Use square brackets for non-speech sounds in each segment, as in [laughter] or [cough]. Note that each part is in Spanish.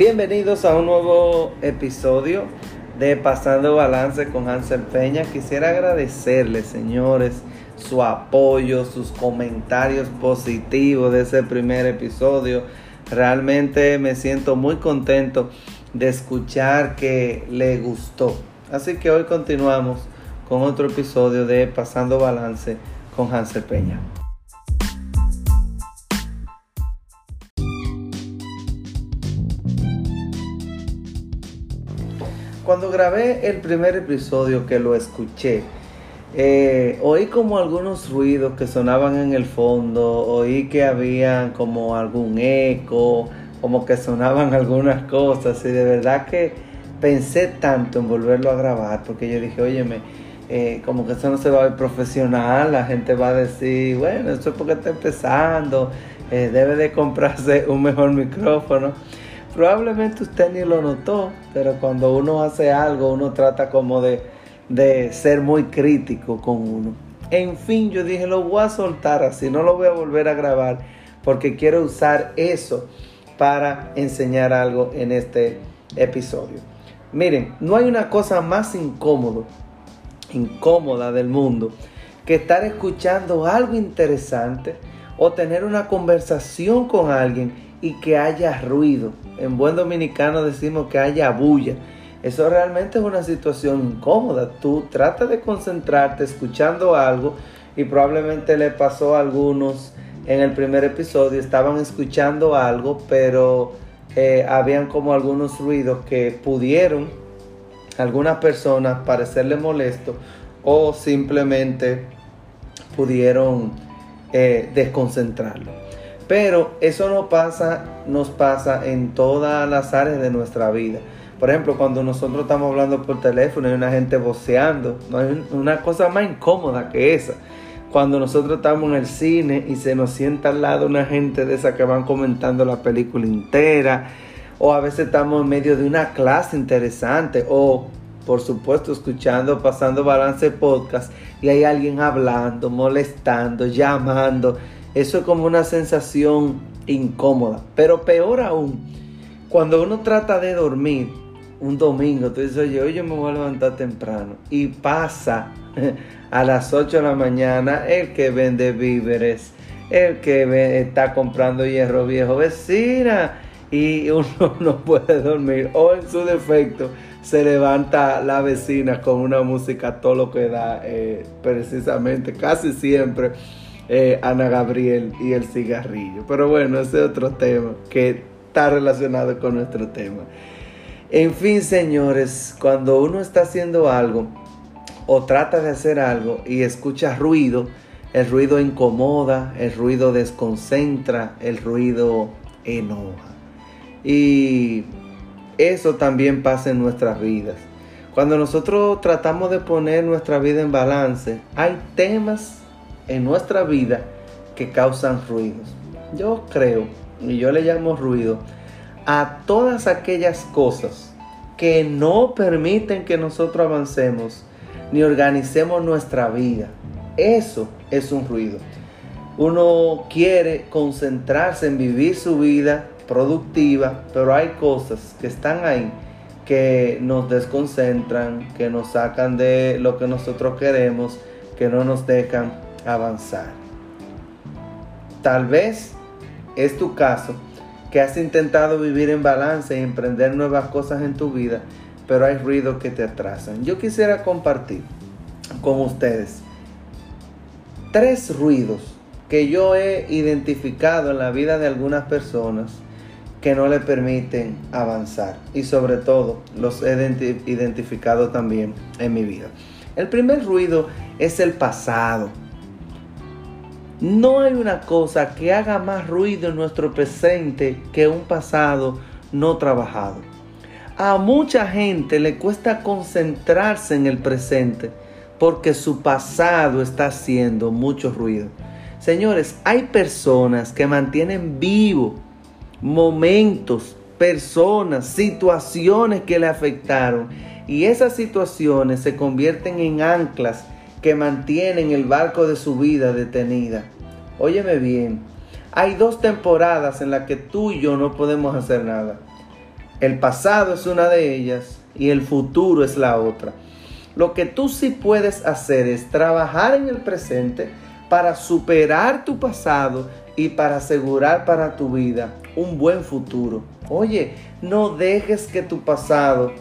Bienvenidos a un nuevo episodio de Pasando Balance con Hansel Peña. Quisiera agradecerles, señores, su apoyo, sus comentarios positivos de ese primer episodio. Realmente me siento muy contento de escuchar que le gustó. Así que hoy continuamos con otro episodio de Pasando Balance con Hansel Peña. Cuando grabé el primer episodio que lo escuché, eh, oí como algunos ruidos que sonaban en el fondo, oí que había como algún eco, como que sonaban [laughs] algunas cosas y de verdad que pensé tanto en volverlo a grabar porque yo dije, óyeme, eh, como que eso no se va a ver profesional, la gente va a decir, bueno, eso es porque está empezando, eh, debe de comprarse un mejor micrófono. Probablemente usted ni lo notó, pero cuando uno hace algo, uno trata como de, de ser muy crítico con uno. En fin, yo dije, lo voy a soltar así, no lo voy a volver a grabar, porque quiero usar eso para enseñar algo en este episodio. Miren, no hay una cosa más incómodo, incómoda del mundo que estar escuchando algo interesante o tener una conversación con alguien y que haya ruido. En buen dominicano decimos que haya bulla. Eso realmente es una situación incómoda. Tú tratas de concentrarte escuchando algo y probablemente le pasó a algunos en el primer episodio, estaban escuchando algo, pero eh, habían como algunos ruidos que pudieron algunas personas parecerle molesto o simplemente pudieron eh, desconcentrarlo. Pero eso no pasa, nos pasa en todas las áreas de nuestra vida. Por ejemplo, cuando nosotros estamos hablando por teléfono y hay una gente voceando, no hay una cosa más incómoda que esa. Cuando nosotros estamos en el cine y se nos sienta al lado una gente de esa que van comentando la película entera, o a veces estamos en medio de una clase interesante, o por supuesto escuchando, pasando balance podcast, y hay alguien hablando, molestando, llamando eso es como una sensación incómoda. Pero peor aún, cuando uno trata de dormir un domingo, tú dices, oye, hoy yo me voy a levantar temprano. Y pasa [laughs] a las 8 de la mañana el que vende víveres, el que está comprando hierro viejo, vecina. Y uno [laughs] no puede dormir. O en su defecto, se levanta la vecina con una música todo lo que da, eh, precisamente, casi siempre eh, Ana Gabriel y el cigarrillo. Pero bueno, ese es otro tema que está relacionado con nuestro tema. En fin, señores, cuando uno está haciendo algo o trata de hacer algo y escucha ruido, el ruido incomoda, el ruido desconcentra, el ruido enoja. Y eso también pasa en nuestras vidas. Cuando nosotros tratamos de poner nuestra vida en balance, hay temas en nuestra vida que causan ruidos. Yo creo, y yo le llamo ruido, a todas aquellas cosas que no permiten que nosotros avancemos ni organicemos nuestra vida. Eso es un ruido. Uno quiere concentrarse en vivir su vida productiva, pero hay cosas que están ahí que nos desconcentran, que nos sacan de lo que nosotros queremos, que no nos dejan avanzar. Tal vez es tu caso que has intentado vivir en balance y emprender nuevas cosas en tu vida, pero hay ruidos que te atrasan. Yo quisiera compartir con ustedes tres ruidos que yo he identificado en la vida de algunas personas que no le permiten avanzar y sobre todo los he identificado también en mi vida. El primer ruido es el pasado. No hay una cosa que haga más ruido en nuestro presente que un pasado no trabajado. A mucha gente le cuesta concentrarse en el presente porque su pasado está haciendo mucho ruido. Señores, hay personas que mantienen vivo momentos, personas, situaciones que le afectaron y esas situaciones se convierten en anclas que mantienen el barco de su vida detenida. Óyeme bien, hay dos temporadas en las que tú y yo no podemos hacer nada. El pasado es una de ellas y el futuro es la otra. Lo que tú sí puedes hacer es trabajar en el presente para superar tu pasado y para asegurar para tu vida un buen futuro. Oye, no dejes que tu pasado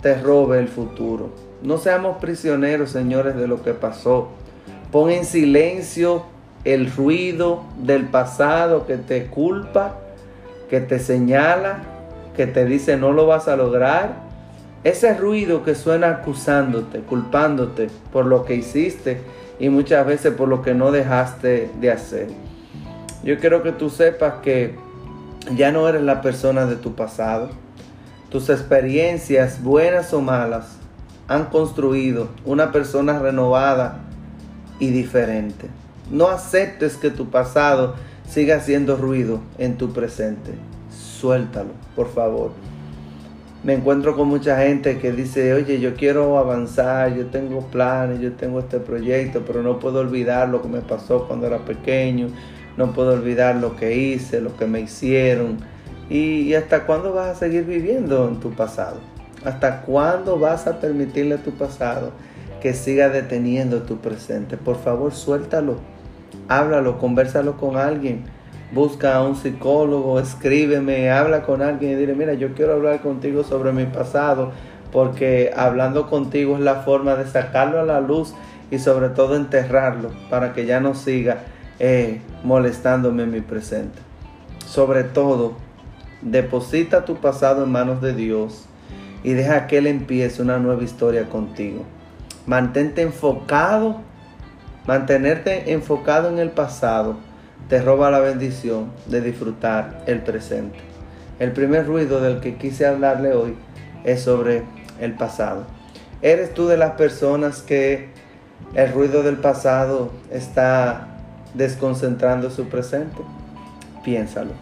te robe el futuro. No seamos prisioneros, señores, de lo que pasó. Pon en silencio el ruido del pasado que te culpa, que te señala, que te dice no lo vas a lograr. Ese ruido que suena acusándote, culpándote por lo que hiciste y muchas veces por lo que no dejaste de hacer. Yo quiero que tú sepas que ya no eres la persona de tu pasado. Tus experiencias, buenas o malas, han construido una persona renovada y diferente. No aceptes que tu pasado siga haciendo ruido en tu presente. Suéltalo, por favor. Me encuentro con mucha gente que dice, oye, yo quiero avanzar, yo tengo planes, yo tengo este proyecto, pero no puedo olvidar lo que me pasó cuando era pequeño, no puedo olvidar lo que hice, lo que me hicieron. ¿Y, hasta cuándo vas a seguir viviendo en tu pasado? ¿Hasta cuándo vas a permitirle a tu pasado que siga deteniendo tu presente? Por favor, suéltalo háblalo, conversalo con alguien. Busca a un psicólogo, escríbeme, habla con alguien y dile, mira, yo quiero hablar contigo sobre mi pasado, porque hablando contigo es la forma de sacarlo a la luz y sobre todo enterrarlo para que ya no siga eh, molestándome en mi presente. Sobre todo, deposita tu pasado en manos de Dios y deja que Él empiece una nueva historia contigo. Mantente enfocado Mantenerte enfocado en el pasado te roba la bendición de disfrutar el presente. El primer ruido del que quise hablarle hoy es sobre el pasado. ¿Eres tú de las personas que el ruido del pasado está desconcentrando su presente? Piénsalo.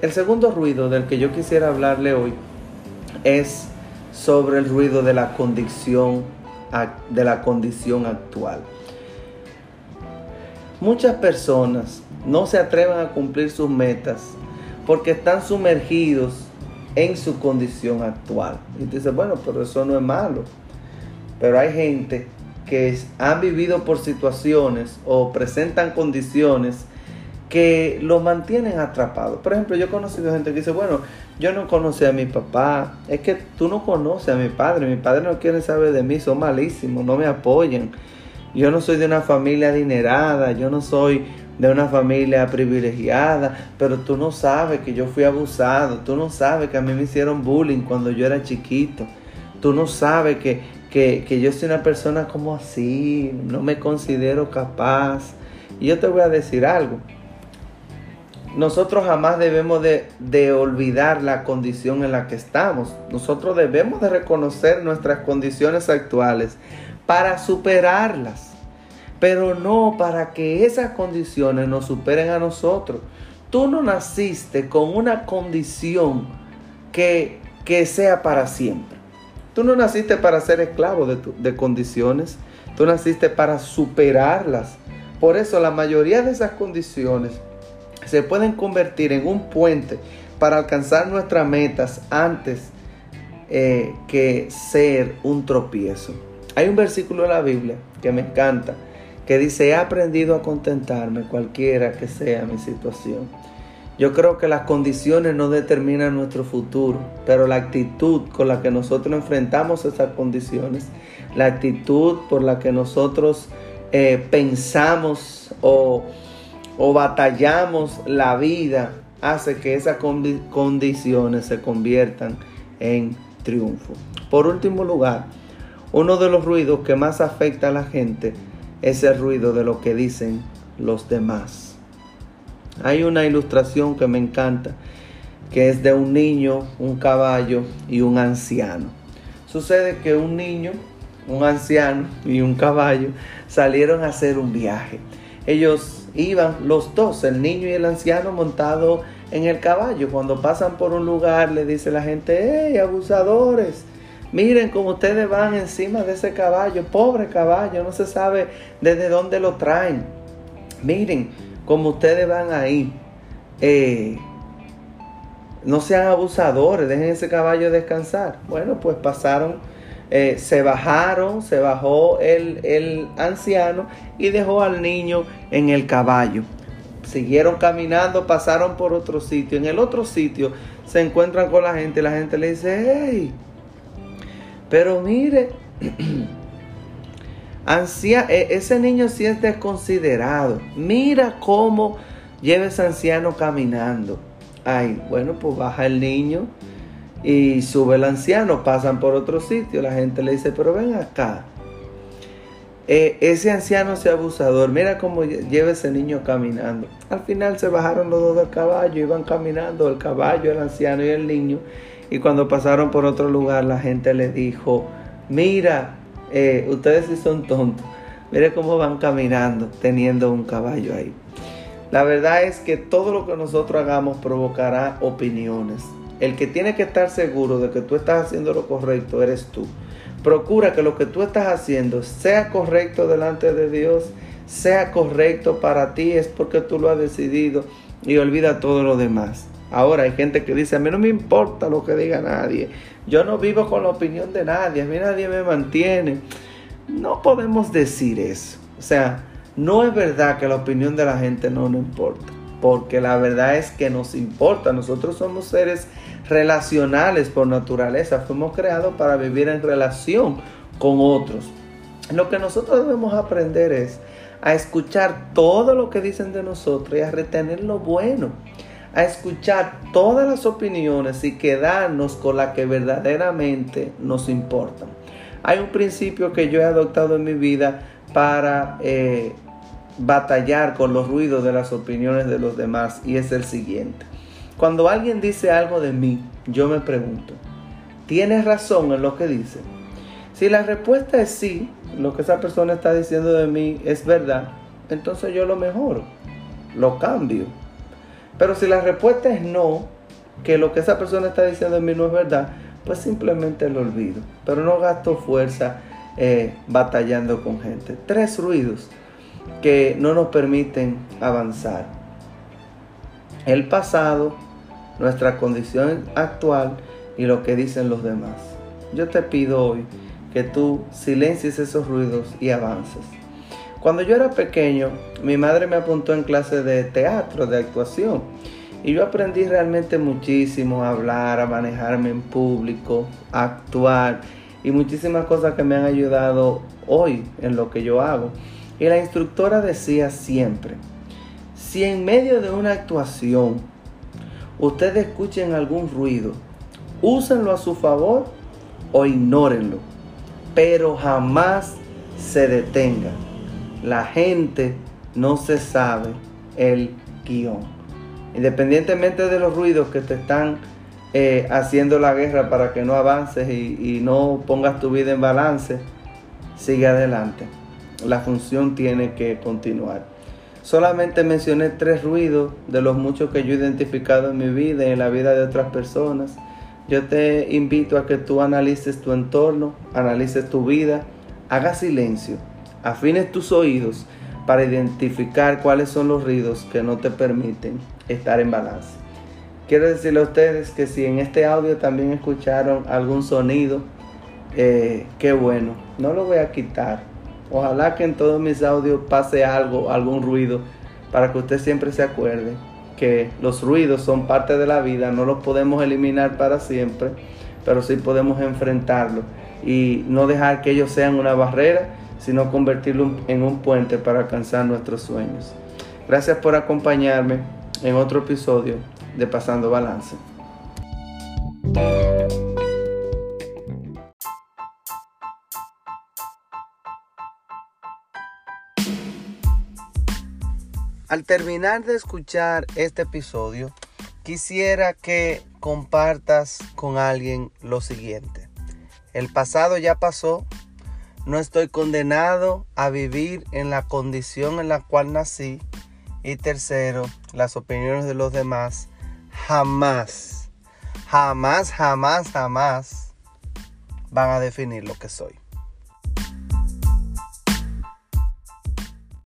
El segundo ruido del que yo quisiera hablarle hoy es sobre el ruido de la condición de la condición actual. Muchas personas no se atreven a cumplir sus metas porque están sumergidos en su condición actual. Y dice, bueno, pero eso no es malo. Pero hay gente que han vivido por situaciones o presentan condiciones que lo mantienen atrapado. Por ejemplo, yo he conocido gente que dice, bueno, yo no conocí a mi papá, es que tú no conoces a mi padre, mi padre no quiere saber de mí, son malísimos, no me apoyan. Yo no soy de una familia adinerada, yo no soy de una familia privilegiada, pero tú no sabes que yo fui abusado, tú no sabes que a mí me hicieron bullying cuando yo era chiquito, tú no sabes que, que, que yo soy una persona como así, no me considero capaz. Y yo te voy a decir algo, nosotros jamás debemos de, olvidar la condición en la que estamos. Nosotros debemos de reconocer nuestras condiciones actuales para superarlas, pero no para que esas condiciones nos superen a nosotros. Tú no naciste con una condición que, que sea para siempre. Tú no naciste para ser esclavo de, de condiciones, tú naciste para superarlas. Por eso la mayoría de esas condiciones se pueden convertir en un puente para alcanzar nuestras metas antes eh, que ser un tropiezo. Hay un versículo en la Biblia que me encanta, que dice, he aprendido a contentarme cualquiera que sea mi situación. Yo creo que las condiciones no determinan nuestro futuro, pero la actitud con la que nosotros enfrentamos esas condiciones, la actitud por la que nosotros eh, pensamos o o batallamos la vida hace que esas condiciones se conviertan en triunfo. Por último lugar, uno de los ruidos que más afecta a la gente es el ruido de lo que dicen los demás. Hay una ilustración que me encanta, que es de un niño, un caballo y un anciano. Sucede que un niño, un anciano y un caballo salieron a hacer un viaje. Ellos iban los dos, el niño y el anciano montado en el caballo. Cuando pasan por un lugar le dice la gente, ¡hey, abusadores! Miren cómo ustedes van encima de ese caballo, pobre caballo, no se sabe desde dónde lo traen. Miren cómo ustedes van ahí. Eh, no sean abusadores, dejen ese caballo descansar. Bueno, pues pasaron, eh, se bajaron, se bajó el, el anciano y dejó al niño en el caballo. Siguieron caminando, pasaron por otro sitio. En el otro sitio se encuentran con la gente y la gente le dice, hey, pero mire, [clears throat] e, ese niño sí es desconsiderado. Mira cómo lleva ese anciano caminando. Ay, bueno, pues baja el niño y sube el anciano, pasan por otro sitio. La gente le dice, pero ven acá. Eh, ese anciano, ese abusador, mira cómo lleva ese niño caminando. Al final se bajaron los dos del caballo, iban caminando el caballo, el anciano y el niño. Y cuando pasaron por otro lugar, la gente le dijo, mira, eh, ustedes sí son tontos. Mire cómo van caminando teniendo un caballo ahí. La verdad es que todo lo que nosotros hagamos provocará opiniones. El que tiene que estar seguro de que tú estás haciendo lo correcto eres tú. Procura que lo que tú estás haciendo sea correcto delante de Dios, sea correcto para ti, es porque tú lo has decidido y olvida todo lo demás. Ahora hay gente que dice, a mí no me importa lo que diga nadie, yo no vivo con la opinión de nadie, a mí nadie me mantiene. No podemos decir eso. O sea, no es verdad que la opinión de la gente no nos importa, porque la verdad es que nos importa. Nosotros somos seres relacionales por naturaleza. Fuimos creados para vivir en relación con otros. Lo que nosotros debemos aprender es a escuchar todo lo que dicen de nosotros y a retener lo bueno. A escuchar todas las opiniones y quedarnos con la que verdaderamente nos importan. Hay un principio que yo he adoptado en mi vida para eh, batallar con los ruidos de las opiniones de los demás y es el siguiente. Cuando alguien dice algo de mí, yo me pregunto, ¿tienes razón en lo que dice? Si la respuesta es sí, lo que esa persona está diciendo de mí es verdad, entonces yo lo mejoro, lo cambio. Pero si la respuesta es no, que lo que esa persona está diciendo de mí no es verdad, pues simplemente lo olvido. Pero no gasto fuerza eh, batallando con gente. Tres ruidos que no nos permiten avanzar. El pasado, nuestra condición actual y lo que dicen los demás. Yo te pido hoy que tú silencies esos ruidos y avances. Cuando yo era pequeño, mi madre me apuntó en clases de teatro, de actuación, y yo aprendí realmente muchísimo a hablar, a manejarme en público, a actuar y muchísimas cosas que me han ayudado hoy en lo que yo hago. Y la instructora decía siempre, si en medio de una actuación ustedes escuchen algún ruido, úsenlo a su favor o ignórenlo, pero jamás se detengan. La gente no se sabe el guion. Independientemente de los ruidos que te están eh, haciendo la guerra para que no avances y no pongas tu vida en balance, sigue adelante. La función tiene que continuar. Solamente mencioné tres ruidos de los muchos que yo he identificado en mi vida y en la vida de otras personas. Yo te invito a que tú analices tu entorno, analices tu vida, hagas silencio, afines tus oídos para identificar cuáles son los ruidos que no te permiten estar en balance. Quiero decirle a ustedes que si en este audio también escucharon algún sonido, eh, qué bueno, no lo voy a quitar Ojalá que en todos mis audios pase algo, algún ruido, para que usted siempre se acuerde que los ruidos son parte de la vida, no los podemos eliminar para siempre, pero sí podemos enfrentarlos y no dejar que ellos sean una barrera, sino convertirlos en un puente para alcanzar nuestros sueños. Gracias por acompañarme en otro episodio de Pasando Balance. Al terminar de escuchar este episodio, quisiera que compartas con alguien lo siguiente. El pasado ya pasó. No estoy condenado a vivir en la condición en la cual nací. Y tercero, las opiniones de los demás jamás, jamás, jamás, jamás van a definir lo que soy.